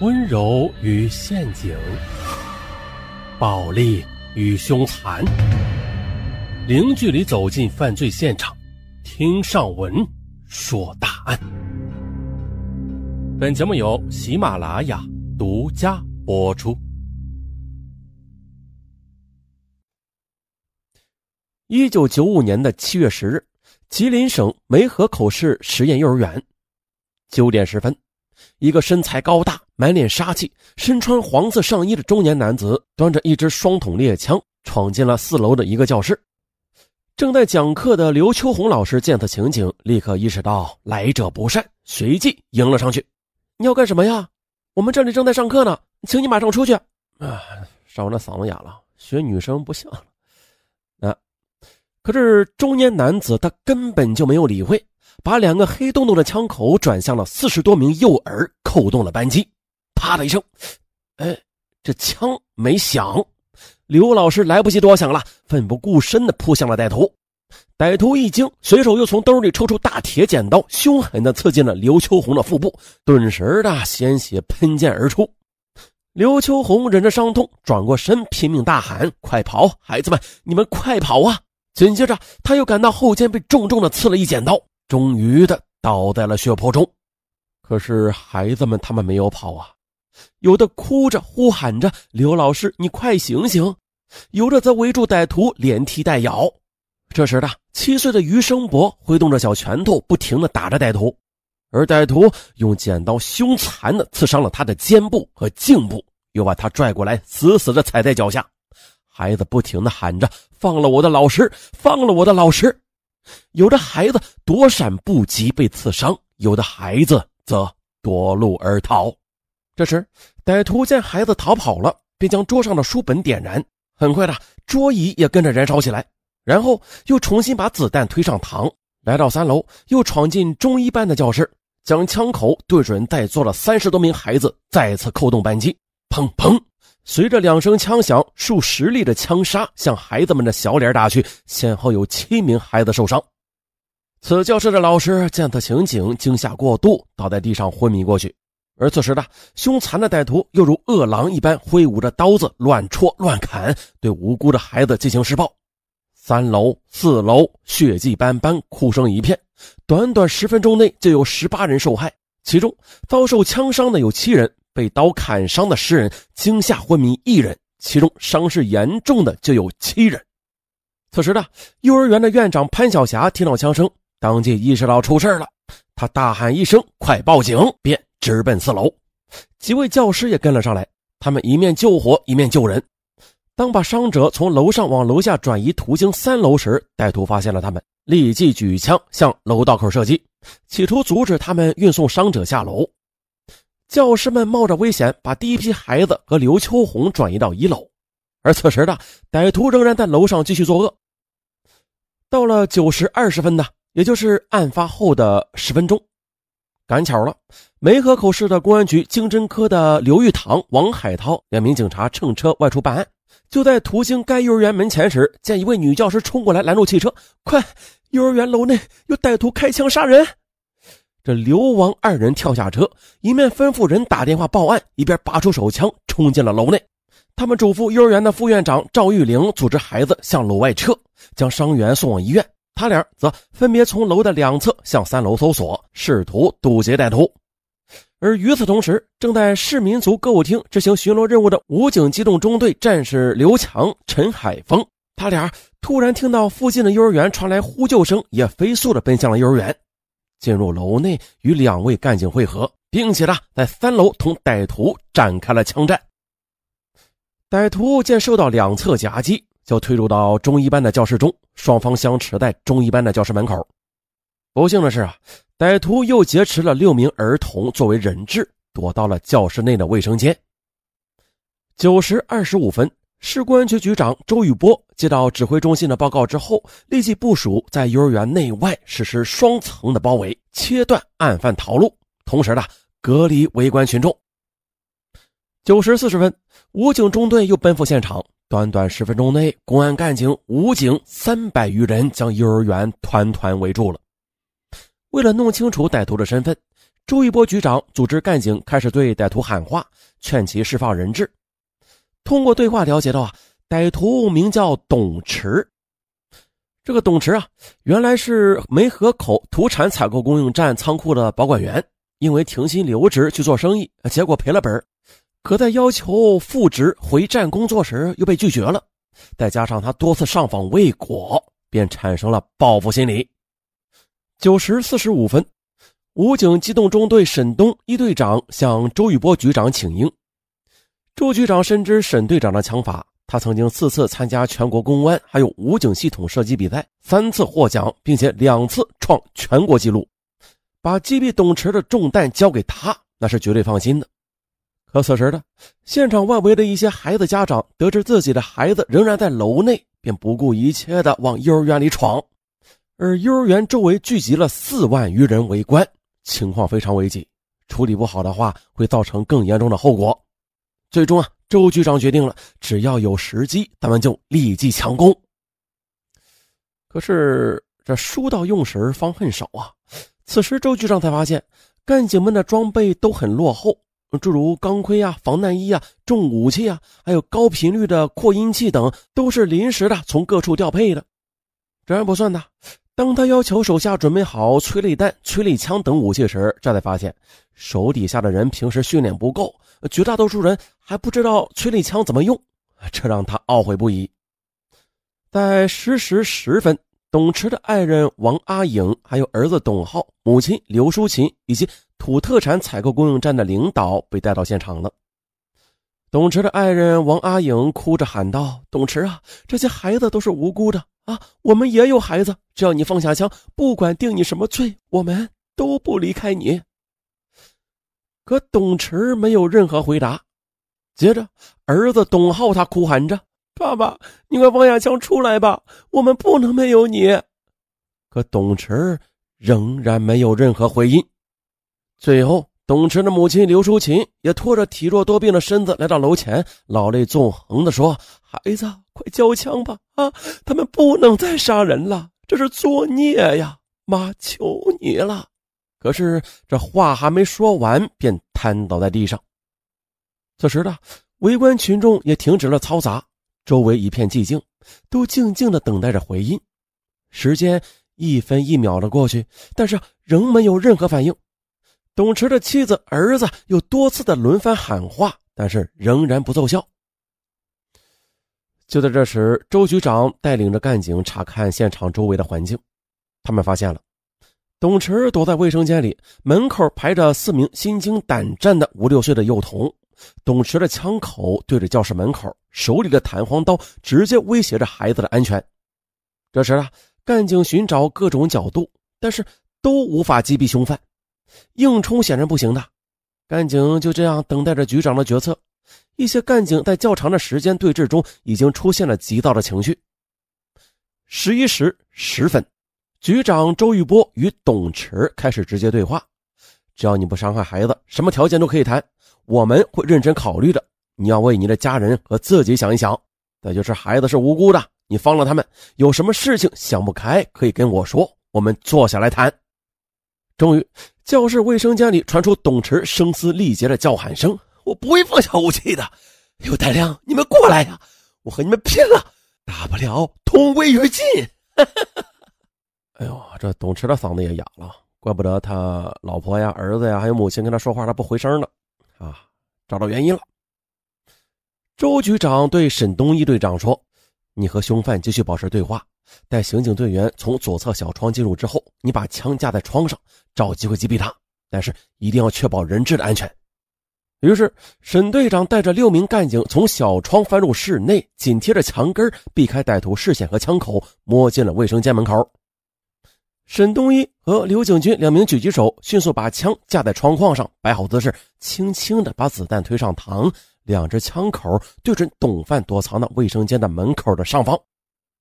温柔与陷阱，暴力与凶残，零距离走进犯罪现场，听上文说大案。本节目由喜马拉雅独家播出。一九九五年的七月十日，吉林省梅河口市实验幼儿园，九点十分。一个身材高大、满脸杀气、身穿黄色上衣的中年男子，端着一支双筒猎枪，闯进了四楼的一个教室。正在讲课的刘秋红老师见此情景，立刻意识到来者不善，随即迎了上去：“你要干什么呀？我们这里正在上课呢，请你马上出去！”啊，烧那嗓子哑了，学女生不像了。啊，可是中年男子他根本就没有理会。把两个黑洞洞的枪口转向了四十多名幼儿，扣动了扳机。啪的一声，哎，这枪没响。刘老师来不及多想了，奋不顾身地扑向了歹徒。歹徒一惊，随手又从兜里抽出大铁剪刀，凶狠地刺进了刘秋红的腹部，顿时的鲜血喷溅而出。刘秋红忍着伤痛，转过身，拼命大喊：“快跑，孩子们，你们快跑啊！”紧接着，他又感到后肩被重重地刺了一剪刀。终于的倒在了血泊中，可是孩子们他们没有跑啊，有的哭着呼喊着：“刘老师，你快醒醒！”有的则围住歹徒连踢带咬。这时的七岁的余生博挥动着小拳头，不停的打着歹徒，而歹徒用剪刀凶残的刺伤了他的肩部和颈部，又把他拽过来，死死的踩在脚下。孩子不停的喊着：“放了我的老师，放了我的老师！”有的孩子躲闪不及被刺伤，有的孩子则夺路而逃。这时，歹徒见孩子逃跑了，便将桌上的书本点燃，很快的桌椅也跟着燃烧起来。然后又重新把子弹推上膛，来到三楼，又闯进中医班的教室，将枪口对准在座的三十多名孩子，再次扣动扳机，砰砰。随着两声枪响，数十粒的枪杀向孩子们的小脸打去，先后有七名孩子受伤。此教室的老师见此情景，惊吓过度，倒在地上昏迷过去。而此时的凶残的歹徒又如饿狼一般，挥舞着刀子乱戳乱砍，对无辜的孩子进行施暴。三楼、四楼血迹斑斑，哭声一片。短短十分钟内，就有十八人受害，其中遭受枪伤的有七人。被刀砍伤的十人惊吓昏迷一人，其中伤势严重的就有七人。此时的幼儿园的院长潘晓霞听到枪声，当即意识到出事了，她大喊一声“快报警”，便直奔四楼。几位教师也跟了上来，他们一面救火，一面救人。当把伤者从楼上往楼下转移途经三楼时，歹徒发现了他们，立即举枪向楼道口射击，企图阻止他们运送伤者下楼。教师们冒着危险，把第一批孩子和刘秋红转移到一楼，而此时的歹徒仍然在楼上继续作恶。到了九时二十分呢，也就是案发后的十分钟，赶巧了，梅河口市的公安局经侦科的刘玉堂、王海涛两名警察乘车外出办案，就在途经该幼儿园门前时，见一位女教师冲过来拦住汽车，快，幼儿园楼内有歹徒开枪杀人。这刘王二人跳下车，一面吩咐人打电话报案，一边拔出手枪冲进了楼内。他们嘱咐幼儿园的副院长赵玉玲组织孩子向楼外撤，将伤员送往医院。他俩则分别从楼的两侧向三楼搜索，试图堵截歹徒。而与此同时，正在市民族歌舞厅执行巡逻任务的武警机动中队战士刘强、陈海峰，他俩突然听到附近的幼儿园传来呼救声，也飞速地奔向了幼儿园。进入楼内与两位干警会合，并且呢，在三楼同歹徒展开了枪战。歹徒见受到两侧夹击，就退入到中一班的教室中，双方相持在中一班的教室门口。不幸的是啊，歹徒又劫持了六名儿童作为人质，躲到了教室内的卫生间。九时二十五分。市公安局局长周宇波接到指挥中心的报告之后，立即部署在幼儿园内外实施双层的包围，切断案犯逃路，同时呢隔离围观群众。九时四十分，武警中队又奔赴现场，短短十分钟内，公安干警、武警三百余人将幼儿园团团围住了。为了弄清楚歹徒的身份，周一波局长组织干警开始对歹徒喊话，劝其释放人质。通过对话了解到啊，歹徒名叫董池。这个董池啊，原来是梅河口土产采购供应站仓库的保管员，因为停薪留职去做生意，结果赔了本可在要求复职回站工作时又被拒绝了，再加上他多次上访未果，便产生了报复心理。九时四十五分，武警机动中队沈东一队长向周玉波局长请缨。周局长深知沈队长的枪法，他曾经四次参加全国公安还有武警系统射击比赛，三次获奖，并且两次创全国纪录。把击毙董池的重担交给他，那是绝对放心的。可此时的现场外围的一些孩子家长得知自己的孩子仍然在楼内，便不顾一切的往幼儿园里闯，而幼儿园周围聚集了四万余人围观，情况非常危急，处理不好的话会造成更严重的后果。最终啊，周局长决定了，只要有时机，咱们就立即强攻。可是这书到用时方恨少啊！此时周局长才发现，干警们的装备都很落后。诸如钢盔啊、防弹衣啊、重武器啊，还有高频率的扩音器等，都是临时的从各处调配的。这还不算呢，当他要求手下准备好催泪弹、催泪枪等武器时，这才发现手底下的人平时训练不够，绝大多数人还不知道催泪枪怎么用，这让他懊悔不已。在十时十分。董池的爱人王阿颖，还有儿子董浩、母亲刘淑琴以及土特产采购供应站的领导被带到现场了。董池的爱人王阿颖哭着喊道：“董池啊，这些孩子都是无辜的啊！我们也有孩子，只要你放下枪，不管定你什么罪，我们都不离开你。”可董池没有任何回答。接着，儿子董浩他哭喊着。爸爸，你快放下枪出来吧！我们不能没有你。可董池仍然没有任何回音。最后，董池的母亲刘淑琴也拖着体弱多病的身子来到楼前，老泪纵横地说：“孩子，快交枪吧！啊，他们不能再杀人了，这是作孽呀！妈，求你了！”可是这话还没说完，便瘫倒在地上。此时的围观群众也停止了嘈杂。周围一片寂静，都静静的等待着回音。时间一分一秒的过去，但是仍没有任何反应。董池的妻子、儿子又多次的轮番喊话，但是仍然不奏效。就在这时，周局长带领着干警查看现场周围的环境，他们发现了董池躲在卫生间里，门口排着四名心惊胆战的五六岁的幼童。董池的枪口对着教室门口，手里的弹簧刀直接威胁着孩子的安全。这时啊，干警寻找各种角度，但是都无法击毙凶犯，硬冲显然不行的。干警就这样等待着局长的决策。一些干警在较长的时间对峙中，已经出现了急躁的情绪。十一时十分，局长周玉波与董池开始直接对话：“只要你不伤害孩子，什么条件都可以谈。”我们会认真考虑的。你要为你的家人和自己想一想。再就是孩子是无辜的，你放了他们，有什么事情想不开可以跟我说，我们坐下来谈。终于，教室卫生间里传出董池声嘶力竭的叫喊声：“我不会放下武器的，刘代亮，你们过来呀！我和你们拼了，大不了同归于尽。”哎呦，这董池的嗓子也哑了，怪不得他老婆呀、儿子呀还有母亲跟他说话，他不回声呢。啊，找到原因了。周局长对沈东一队长说：“你和凶犯继续保持对话，待刑警队员从左侧小窗进入之后，你把枪架在窗上，找机会击毙他。但是一定要确保人质的安全。”于是，沈队长带着六名干警从小窗翻入室内，紧贴着墙根，避开歹徒视线和枪口，摸进了卫生间门口。沈东一和刘景军两名狙击手迅速把枪架在窗框上，摆好姿势，轻轻地把子弹推上膛，两只枪口对准董范躲藏的卫生间的门口的上方。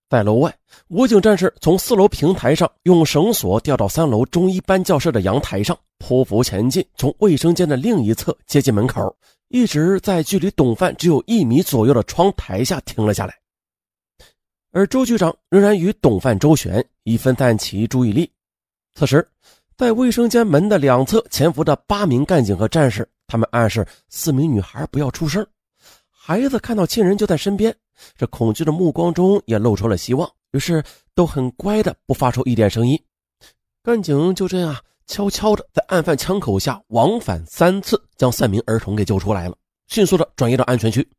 在楼外，武警战士从四楼平台上用绳索吊到三楼中一班教室的阳台上，匍匐前进，从卫生间的另一侧接近门口，一直在距离董范只有一米左右的窗台下停了下来。而周局长仍然与董范周旋，以分散其注意力。此时，在卫生间门的两侧潜伏着八名干警和战士，他们暗示四名女孩不要出声。孩子看到亲人就在身边，这恐惧的目光中也露出了希望，于是都很乖的不发出一点声音。干警就这样悄悄的在案犯枪口下往返三次，将三名儿童给救出来了，迅速的转移到安全区。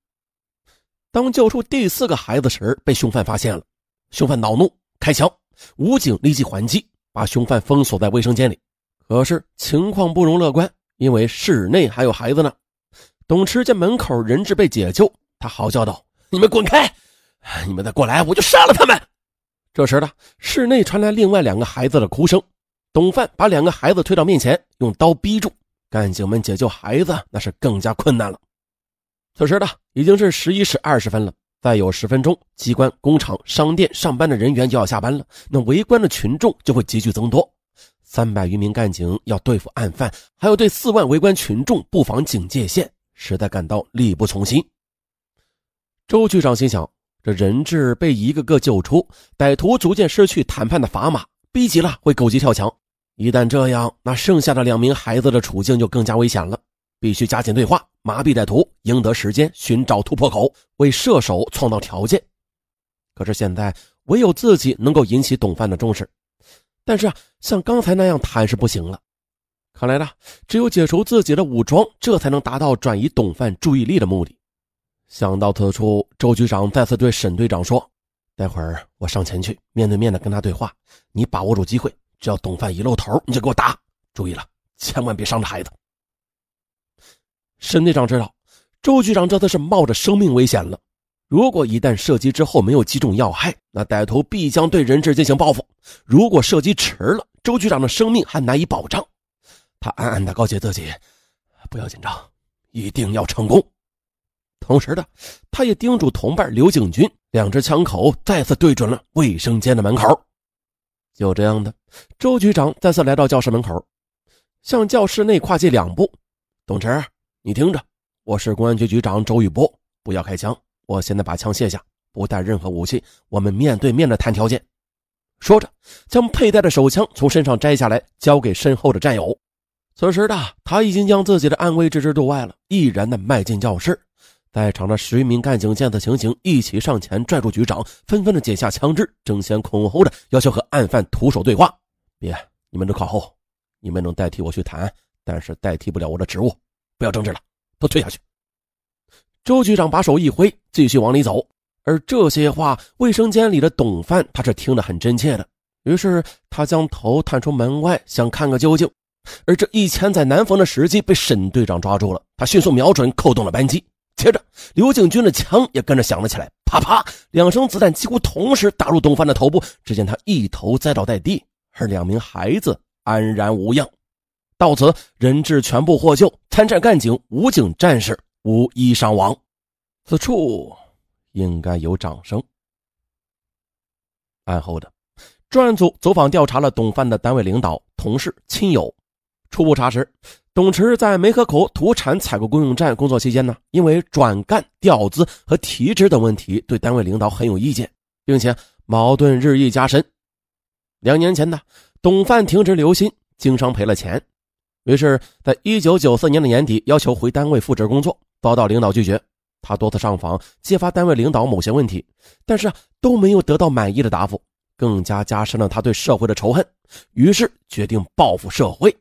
当救出第四个孩子时，被凶犯发现了，凶犯恼怒开枪，武警立即还击，把凶犯封锁在卫生间里。可是情况不容乐观，因为室内还有孩子呢。董池见门口人质被解救，他嚎叫道：“你们滚开！你们再过来，我就杀了他们！”这时呢，室内传来另外两个孩子的哭声。董范把两个孩子推到面前，用刀逼住。干警们解救孩子，那是更加困难了。此时呢，已经是十一时二十分了。再有十分钟，机关、工厂、商店上班的人员就要下班了，那围观的群众就会急剧增多。三百余名干警要对付案犯，还要对四万围观群众布防警戒线。实在感到力不从心。周局长心想：这人质被一个个救出，歹徒逐渐失去谈判的砝码，逼急了会狗急跳墙。一旦这样，那剩下的两名孩子的处境就更加危险了。必须加紧对话，麻痹歹徒，赢得时间，寻找突破口，为射手创造条件。可是现在，唯有自己能够引起董范的重视。但是啊，像刚才那样谈是不行了。看来呢，只有解除自己的武装，这才能达到转移董范注意力的目的。想到此处，周局长再次对沈队长说：“待会儿我上前去，面对面的跟他对话。你把握住机会，只要董范一露头，你就给我打。注意了，千万别伤着孩子。”沈队长知道，周局长这次是冒着生命危险了。如果一旦射击之后没有击中要害，那歹徒必将对人质进行报复。如果射击迟了，周局长的生命还难以保障。他暗暗的告诫自己，不要紧张，一定要成功。同时的，他也叮嘱同伴刘景军，两只枪口再次对准了卫生间的门口。就这样的，周局长再次来到教室门口，向教室内跨进两步。董池，你听着，我是公安局局长周玉波，不要开枪。我现在把枪卸下，不带任何武器，我们面对面的谈条件。说着，将佩戴的手枪从身上摘下来，交给身后的战友。此时的他已经将自己的安危置之度外了，毅然的迈进教室。在场的十余名干警见此情形，一起上前拽住局长，纷纷的解下枪支，争先恐后的要求和案犯徒手对话。别，你们都靠后，你们能代替我去谈，但是代替不了我的职务。不要争执了，都退下去。周局长把手一挥，继续往里走。而这些话，卫生间里的董范他是听得很真切的，于是他将头探出门外，想看个究竟。而这一千载难逢的时机被沈队长抓住了，他迅速瞄准，扣动了扳机。接着，刘景军的枪也跟着响了起来，啪啪两声子弹几乎同时打入董范的头部。只见他一头栽倒在地，而两名孩子安然无恙。到此，人质全部获救，参战干警、武警战士无一伤亡。此处应该有掌声。案后的专案组走访调查了董范的单位领导、同事、亲友。初步查实，董池在梅河口土产采购供应站工作期间呢，因为转干、调资和提职等问题，对单位领导很有意见，并且矛盾日益加深。两年前呢，董范停职留薪，经商赔了钱，于是，在一九九四年的年底，要求回单位复职工作，遭到领导拒绝。他多次上访，揭发单位领导某些问题，但是都没有得到满意的答复，更加加深了他对社会的仇恨，于是决定报复社会。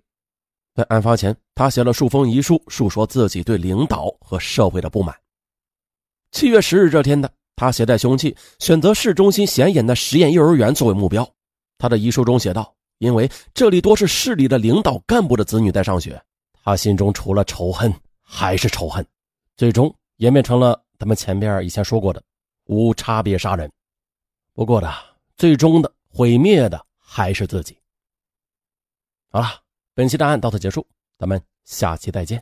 在案发前，他写了数封遗书，述说自己对领导和社会的不满。七月十日这天的，他携带凶器，选择市中心显眼的实验幼儿园作为目标。他的遗书中写道：“因为这里多是市里的领导干部的子女在上学，他心中除了仇恨还是仇恨，最终演变成了咱们前边以前说过的无差别杀人。不过的，最终的毁灭的还是自己。好了。”本期答案到此结束，咱们下期再见。